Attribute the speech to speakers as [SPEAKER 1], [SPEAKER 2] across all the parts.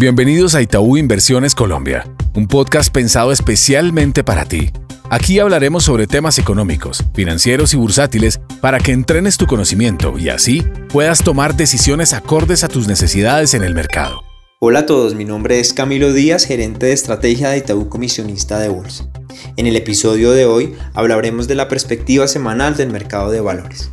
[SPEAKER 1] Bienvenidos a Itaú Inversiones Colombia, un podcast pensado especialmente para ti. Aquí hablaremos sobre temas económicos, financieros y bursátiles para que entrenes tu conocimiento y así puedas tomar decisiones acordes a tus necesidades en el mercado.
[SPEAKER 2] Hola a todos, mi nombre es Camilo Díaz, gerente de estrategia de Itaú Comisionista de Bolsa. En el episodio de hoy hablaremos de la perspectiva semanal del mercado de valores.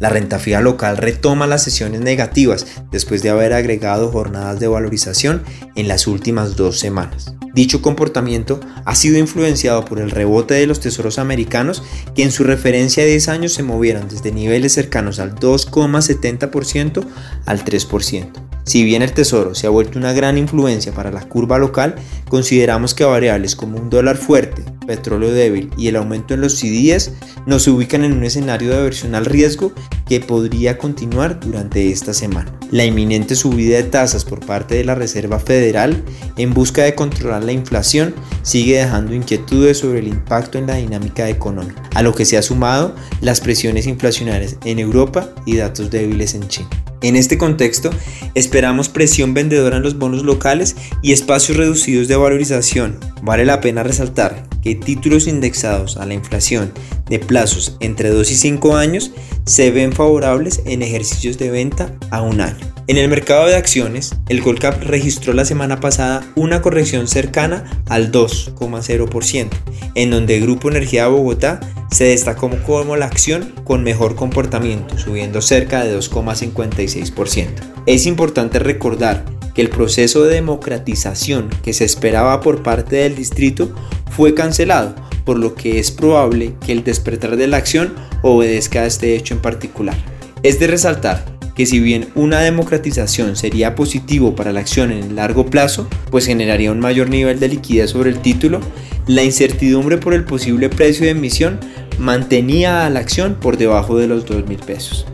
[SPEAKER 2] La renta fija local retoma las sesiones negativas después de haber agregado jornadas de valorización en las últimas dos semanas. Dicho comportamiento ha sido influenciado por el rebote de los tesoros americanos que en su referencia de 10 años se movieron desde niveles cercanos al 2,70% al 3%. Si bien el tesoro se ha vuelto una gran influencia para la curva local, consideramos que variables como un dólar fuerte, petróleo débil y el aumento en los CDS nos ubican en un escenario de aversión al riesgo que podría continuar durante esta semana. La inminente subida de tasas por parte de la Reserva Federal en busca de controlar la inflación sigue dejando inquietudes sobre el impacto en la dinámica económica, a lo que se ha sumado las presiones inflacionarias en Europa y datos débiles en China. En este contexto, esperamos presión vendedora en los bonos locales y espacios reducidos de valorización. Vale la pena resaltar que títulos indexados a la inflación de plazos entre 2 y 5 años se ven favorables en ejercicios de venta a un año. En el mercado de acciones, el Colcap registró la semana pasada una corrección cercana al 2,0%, en donde Grupo Energía de Bogotá se destacó como la acción con mejor comportamiento, subiendo cerca de 2,56%. Es importante recordar que el proceso de democratización que se esperaba por parte del distrito fue cancelado, por lo que es probable que el despertar de la acción obedezca a este hecho en particular. Es de resaltar que si bien una democratización sería positivo para la acción en el largo plazo, pues generaría un mayor nivel de liquidez sobre el título, la incertidumbre por el posible precio de emisión mantenía a la acción por debajo de los 2 mil pesos.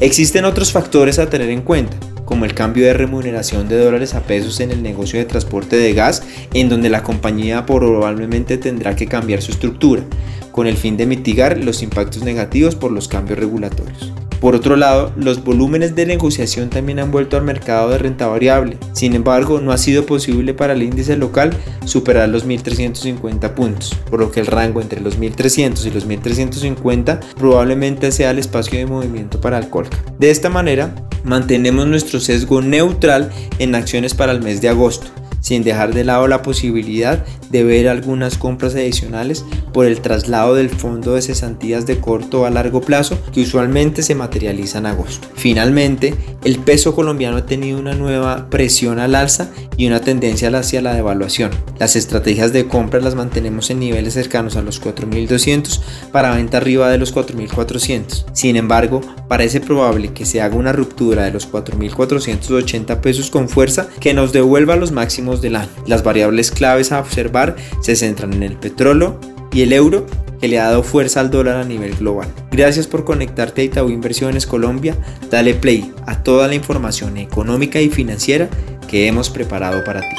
[SPEAKER 2] Existen otros factores a tener en cuenta, como el cambio de remuneración de dólares a pesos en el negocio de transporte de gas, en donde la compañía probablemente tendrá que cambiar su estructura, con el fin de mitigar los impactos negativos por los cambios regulatorios. Por otro lado, los volúmenes de negociación también han vuelto al mercado de renta variable. Sin embargo, no ha sido posible para el índice local superar los 1.350 puntos, por lo que el rango entre los 1.300 y los 1.350 probablemente sea el espacio de movimiento para el Colca. De esta manera, mantenemos nuestro sesgo neutral en acciones para el mes de agosto sin dejar de lado la posibilidad de ver algunas compras adicionales por el traslado del fondo de cesantías de corto a largo plazo que usualmente se materializa en agosto. Finalmente, el peso colombiano ha tenido una nueva presión al alza y una tendencia hacia la devaluación. Las estrategias de compra las mantenemos en niveles cercanos a los 4.200 para venta arriba de los 4.400. Sin embargo, parece probable que se haga una ruptura de los 4.480 pesos con fuerza que nos devuelva los del año. Las variables claves a observar se centran en el petróleo y el euro que le ha dado fuerza al dólar a nivel global. Gracias por conectarte a Itaú Inversiones Colombia. Dale play a toda la información económica y financiera que hemos preparado para ti.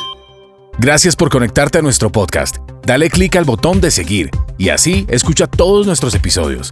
[SPEAKER 1] Gracias por conectarte a nuestro podcast. Dale clic al botón de seguir y así escucha todos nuestros episodios.